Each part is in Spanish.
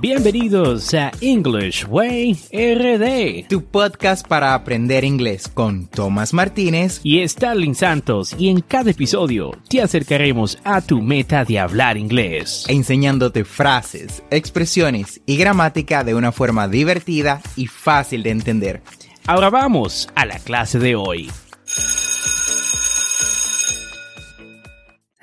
Bienvenidos a English Way RD, tu podcast para aprender inglés con Tomás Martínez y Starling Santos. Y en cada episodio te acercaremos a tu meta de hablar inglés, enseñándote frases, expresiones y gramática de una forma divertida y fácil de entender. Ahora vamos a la clase de hoy.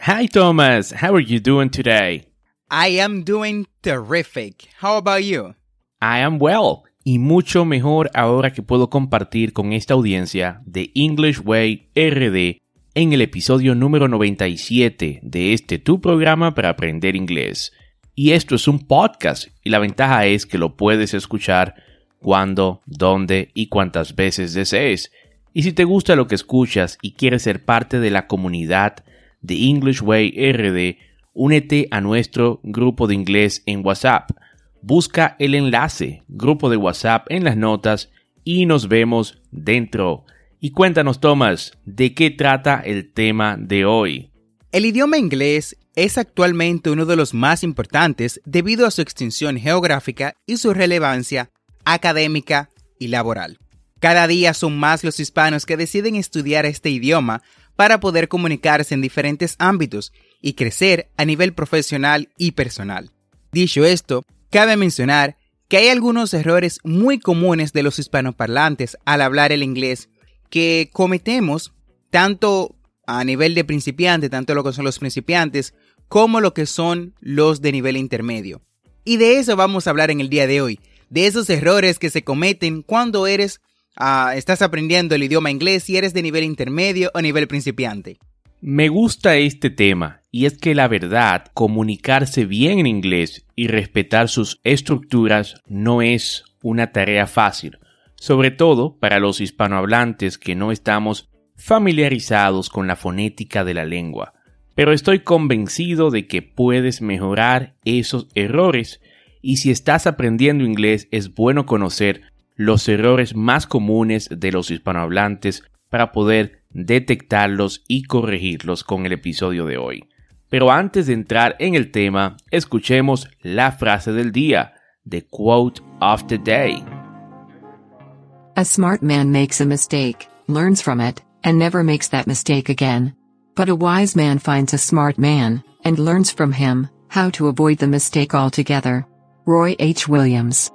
Hi Thomas, how are you doing today? I am doing terrific. How about you? I am well. Y mucho mejor ahora que puedo compartir con esta audiencia de English Way RD en el episodio número 97 de este tu programa para aprender inglés. Y esto es un podcast y la ventaja es que lo puedes escuchar cuando, dónde y cuántas veces desees. Y si te gusta lo que escuchas y quieres ser parte de la comunidad de English Way RD, únete a nuestro grupo de inglés en WhatsApp. Busca el enlace, grupo de WhatsApp en las notas y nos vemos dentro. Y cuéntanos, Thomas, ¿de qué trata el tema de hoy? El idioma inglés es actualmente uno de los más importantes debido a su extensión geográfica y su relevancia académica y laboral. Cada día son más los hispanos que deciden estudiar este idioma para poder comunicarse en diferentes ámbitos y crecer a nivel profesional y personal. Dicho esto, cabe mencionar que hay algunos errores muy comunes de los hispanoparlantes al hablar el inglés que cometemos tanto a nivel de principiante, tanto lo que son los principiantes, como lo que son los de nivel intermedio. Y de eso vamos a hablar en el día de hoy, de esos errores que se cometen cuando eres, ah, estás aprendiendo el idioma inglés y eres de nivel intermedio o nivel principiante. Me gusta este tema y es que la verdad, comunicarse bien en inglés y respetar sus estructuras no es una tarea fácil, sobre todo para los hispanohablantes que no estamos familiarizados con la fonética de la lengua. Pero estoy convencido de que puedes mejorar esos errores y si estás aprendiendo inglés es bueno conocer los errores más comunes de los hispanohablantes para poder detectarlos y corregirlos con el episodio de hoy. Pero antes de entrar en el tema, escuchemos la frase del día, the quote of the day. A smart man makes a mistake, learns from it, and never makes that mistake again. But a wise man finds a smart man, and learns from him, how to avoid the mistake altogether. Roy H. Williams.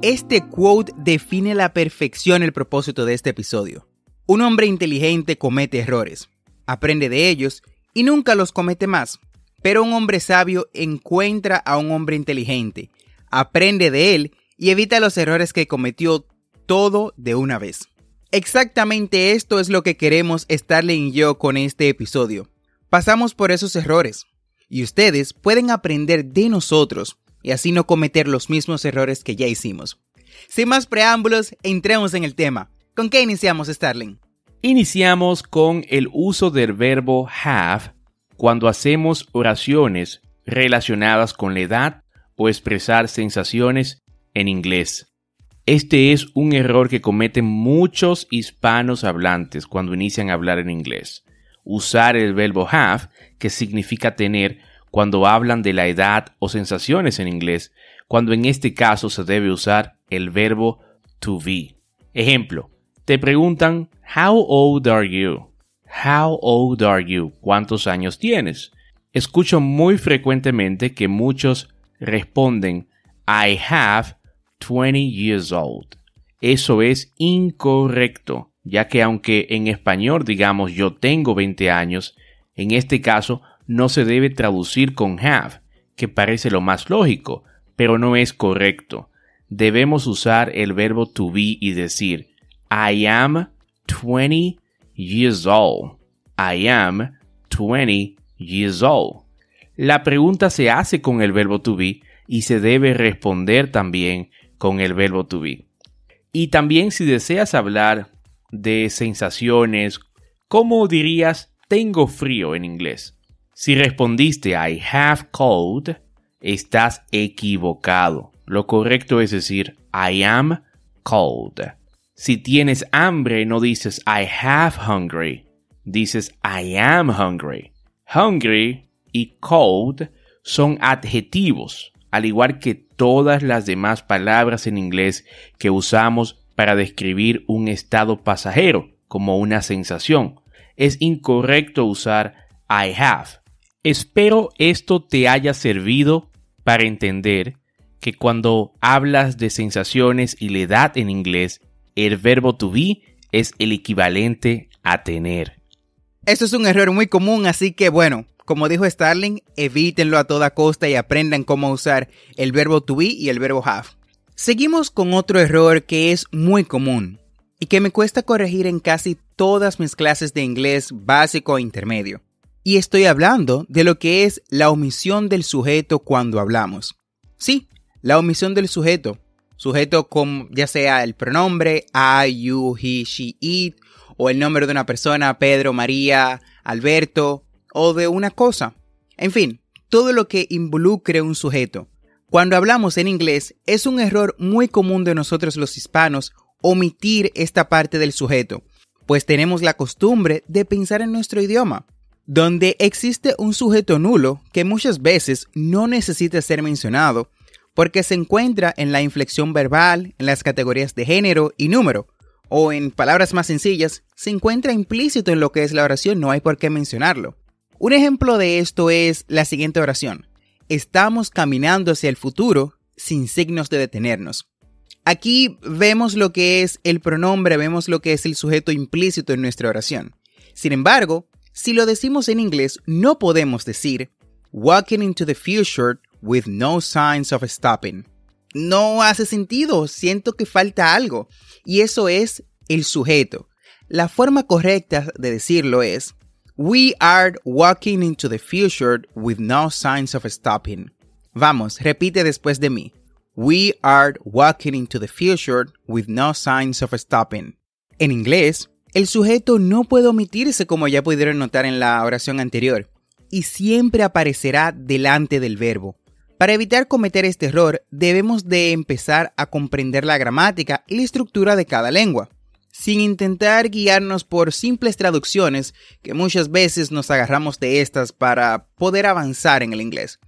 Este quote define la perfección el propósito de este episodio. Un hombre inteligente comete errores, aprende de ellos y nunca los comete más. Pero un hombre sabio encuentra a un hombre inteligente, aprende de él y evita los errores que cometió todo de una vez. Exactamente esto es lo que queremos Starling y yo con este episodio. Pasamos por esos errores y ustedes pueden aprender de nosotros y así no cometer los mismos errores que ya hicimos. Sin más preámbulos, entremos en el tema. ¿Con qué iniciamos, Starling? Iniciamos con el uso del verbo have cuando hacemos oraciones relacionadas con la edad o expresar sensaciones en inglés. Este es un error que cometen muchos hispanos hablantes cuando inician a hablar en inglés. Usar el verbo have, que significa tener, cuando hablan de la edad o sensaciones en inglés, cuando en este caso se debe usar el verbo to be. Ejemplo, te preguntan, How old are you? How old are you? ¿Cuántos años tienes? Escucho muy frecuentemente que muchos responden, I have 20 years old. Eso es incorrecto. ya que aunque en español digamos yo tengo 20 años, en este caso no se debe traducir con have, que parece lo más lógico, pero no es correcto. Debemos usar el verbo to be y decir I am 20 years old. I am 20 years old. La pregunta se hace con el verbo to be y se debe responder también con el verbo to be. Y también si deseas hablar de sensaciones, ¿cómo dirías tengo frío en inglés? Si respondiste I have cold, estás equivocado. Lo correcto es decir I am cold. Si tienes hambre, no dices I have hungry, dices I am hungry. Hungry y cold son adjetivos, al igual que todas las demás palabras en inglés que usamos para describir un estado pasajero, como una sensación. Es incorrecto usar I have. Espero esto te haya servido para entender que cuando hablas de sensaciones y la edad en inglés, el verbo to be es el equivalente a tener. Esto es un error muy común, así que bueno, como dijo Starling, evítenlo a toda costa y aprendan cómo usar el verbo to be y el verbo have. Seguimos con otro error que es muy común y que me cuesta corregir en casi todas mis clases de inglés básico e intermedio. Y estoy hablando de lo que es la omisión del sujeto cuando hablamos. Sí, la omisión del sujeto. Sujeto con ya sea el pronombre I, you, he, she, it, o el nombre de una persona, Pedro, María, Alberto, o de una cosa. En fin, todo lo que involucre un sujeto. Cuando hablamos en inglés, es un error muy común de nosotros los hispanos omitir esta parte del sujeto, pues tenemos la costumbre de pensar en nuestro idioma donde existe un sujeto nulo que muchas veces no necesita ser mencionado porque se encuentra en la inflexión verbal, en las categorías de género y número, o en palabras más sencillas, se encuentra implícito en lo que es la oración, no hay por qué mencionarlo. Un ejemplo de esto es la siguiente oración. Estamos caminando hacia el futuro sin signos de detenernos. Aquí vemos lo que es el pronombre, vemos lo que es el sujeto implícito en nuestra oración. Sin embargo, si lo decimos en inglés, no podemos decir walking into the future with no signs of stopping. No hace sentido, siento que falta algo. Y eso es el sujeto. La forma correcta de decirlo es We are walking into the future with no signs of stopping. Vamos, repite después de mí. We are walking into the future with no signs of stopping. En inglés, el sujeto no puede omitirse como ya pudieron notar en la oración anterior, y siempre aparecerá delante del verbo. Para evitar cometer este error, debemos de empezar a comprender la gramática y la estructura de cada lengua, sin intentar guiarnos por simples traducciones que muchas veces nos agarramos de estas para poder avanzar en el inglés.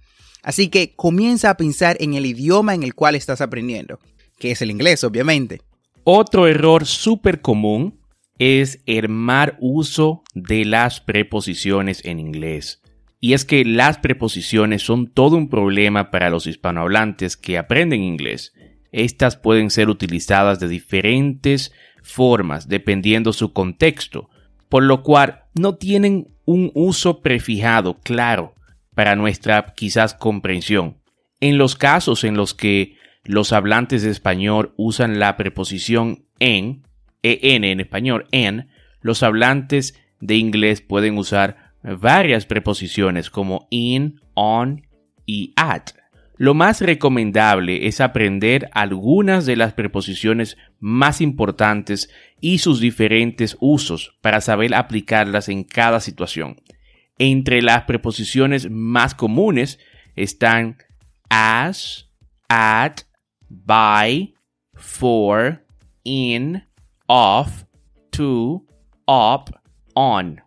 Así que comienza a pensar en el idioma en el cual estás aprendiendo, que es el inglés, obviamente. Otro error súper común es el mal uso de las preposiciones en inglés. Y es que las preposiciones son todo un problema para los hispanohablantes que aprenden inglés. Estas pueden ser utilizadas de diferentes formas dependiendo su contexto, por lo cual no tienen un uso prefijado claro para nuestra quizás comprensión. En los casos en los que los hablantes de español usan la preposición en, en en español, en, los hablantes de inglés pueden usar varias preposiciones como in, on y at. Lo más recomendable es aprender algunas de las preposiciones más importantes y sus diferentes usos para saber aplicarlas en cada situación. Entre las preposiciones más comunes están as, at, by, for, in, off, to, up, on.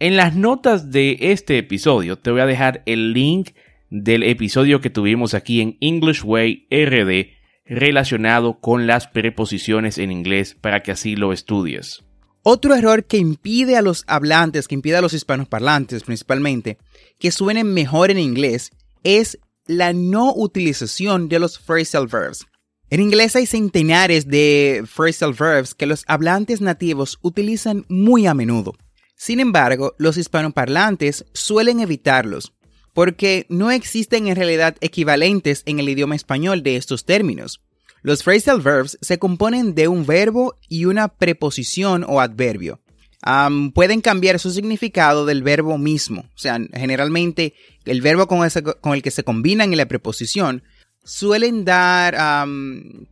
En las notas de este episodio te voy a dejar el link del episodio que tuvimos aquí en English Way RD relacionado con las preposiciones en inglés para que así lo estudies. Otro error que impide a los hablantes, que impide a los hispanos parlantes principalmente, que suenen mejor en inglés es la no utilización de los phrasal verbs. En inglés hay centenares de phrasal verbs que los hablantes nativos utilizan muy a menudo. Sin embargo, los hispanoparlantes suelen evitarlos, porque no existen en realidad equivalentes en el idioma español de estos términos. Los phrasal verbs se componen de un verbo y una preposición o adverbio. pueden cambiar su significado del verbo mismo. O sea, generalmente el verbo con, el que se combinan y la preposición suelen dar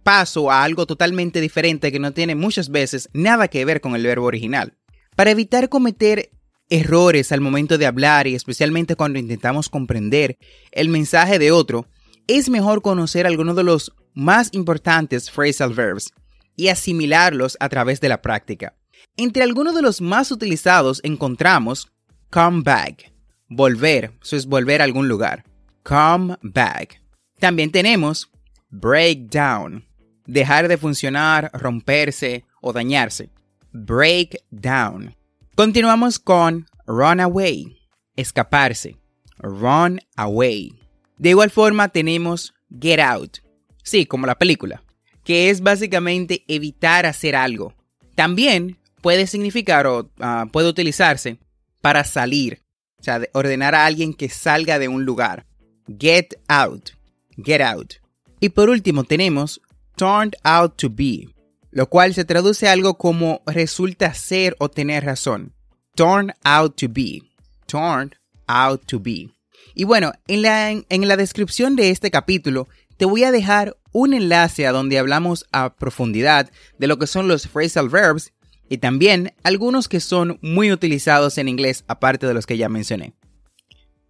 paso a algo totalmente diferente que no tiene muchas veces nada que ver con el verbo original. Para evitar cometer errores al momento de hablar y especialmente cuando intentamos comprender el mensaje de otro, es mejor conocer algunos de los más importantes phrasal verbs y asimilarlos a través de la práctica. Entre algunos de los más utilizados encontramos come back, volver, eso es volver a algún lugar. Come back. También tenemos break down, dejar de funcionar, romperse o dañarse. Break down. Continuamos con run away, escaparse. Run away. De igual forma tenemos get out. Sí, como la película, que es básicamente evitar hacer algo. También puede significar o ah, puede utilizarse para salir, o sea, ordenar a alguien que salga de un lugar. Get out get out. Y por último tenemos turned out to be, lo cual se traduce a algo como resulta ser o tener razón. Turned out to be. Turned out to be. Y bueno, en la, en la descripción de este capítulo te voy a dejar un enlace a donde hablamos a profundidad de lo que son los phrasal verbs y también algunos que son muy utilizados en inglés aparte de los que ya mencioné.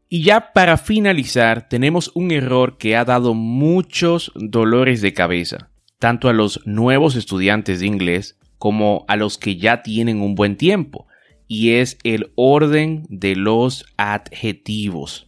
Y ya para finalizar, tenemos un error que ha dado muchos dolores de cabeza, tanto a los nuevos estudiantes de inglés como a los que ya tienen un buen tiempo, y es el orden de los adjetivos.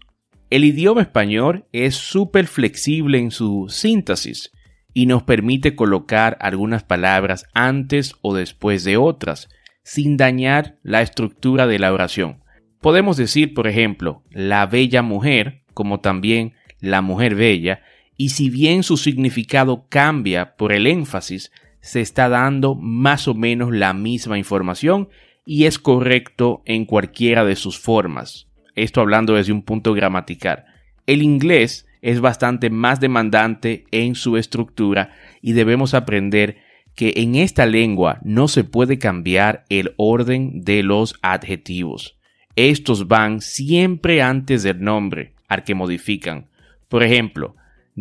El idioma español es súper flexible en su síntesis y nos permite colocar algunas palabras antes o después de otras, sin dañar la estructura de la oración. Podemos decir, por ejemplo, la bella mujer, como también la mujer bella, y si bien su significado cambia por el énfasis, se está dando más o menos la misma información y es correcto en cualquiera de sus formas. Esto hablando desde un punto gramatical. El inglés es bastante más demandante en su estructura y debemos aprender que en esta lengua no se puede cambiar el orden de los adjetivos. Estos van siempre antes del nombre al que modifican. Por ejemplo,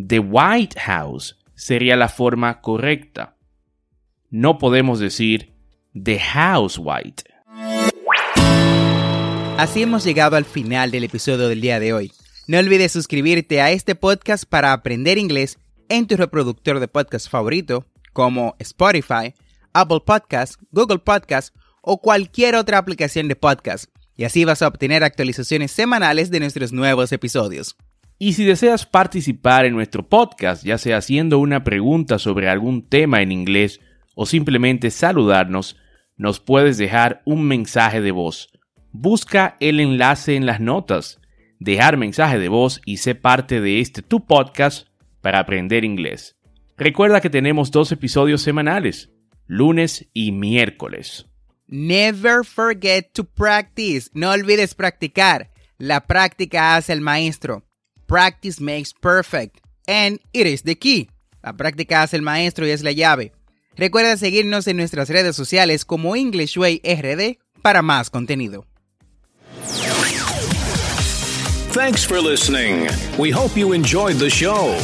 The White House sería la forma correcta. No podemos decir The House White. Así hemos llegado al final del episodio del día de hoy. No olvides suscribirte a este podcast para aprender inglés en tu reproductor de podcast favorito, como Spotify, Apple Podcasts, Google Podcasts o cualquier otra aplicación de podcast y así vas a obtener actualizaciones semanales de nuestros nuevos episodios. Y si deseas participar en nuestro podcast, ya sea haciendo una pregunta sobre algún tema en inglés o simplemente saludarnos, nos puedes dejar un mensaje de voz. Busca el enlace en las notas, dejar mensaje de voz y sé parte de este tu podcast para aprender inglés. Recuerda que tenemos dos episodios semanales, lunes y miércoles. Never forget to practice. No olvides practicar. La práctica hace el maestro. Practice makes perfect. And it is the key. La práctica hace el maestro y es la llave. Recuerda seguirnos en nuestras redes sociales como English Way RD para más contenido. Thanks for listening. We hope you enjoyed the show.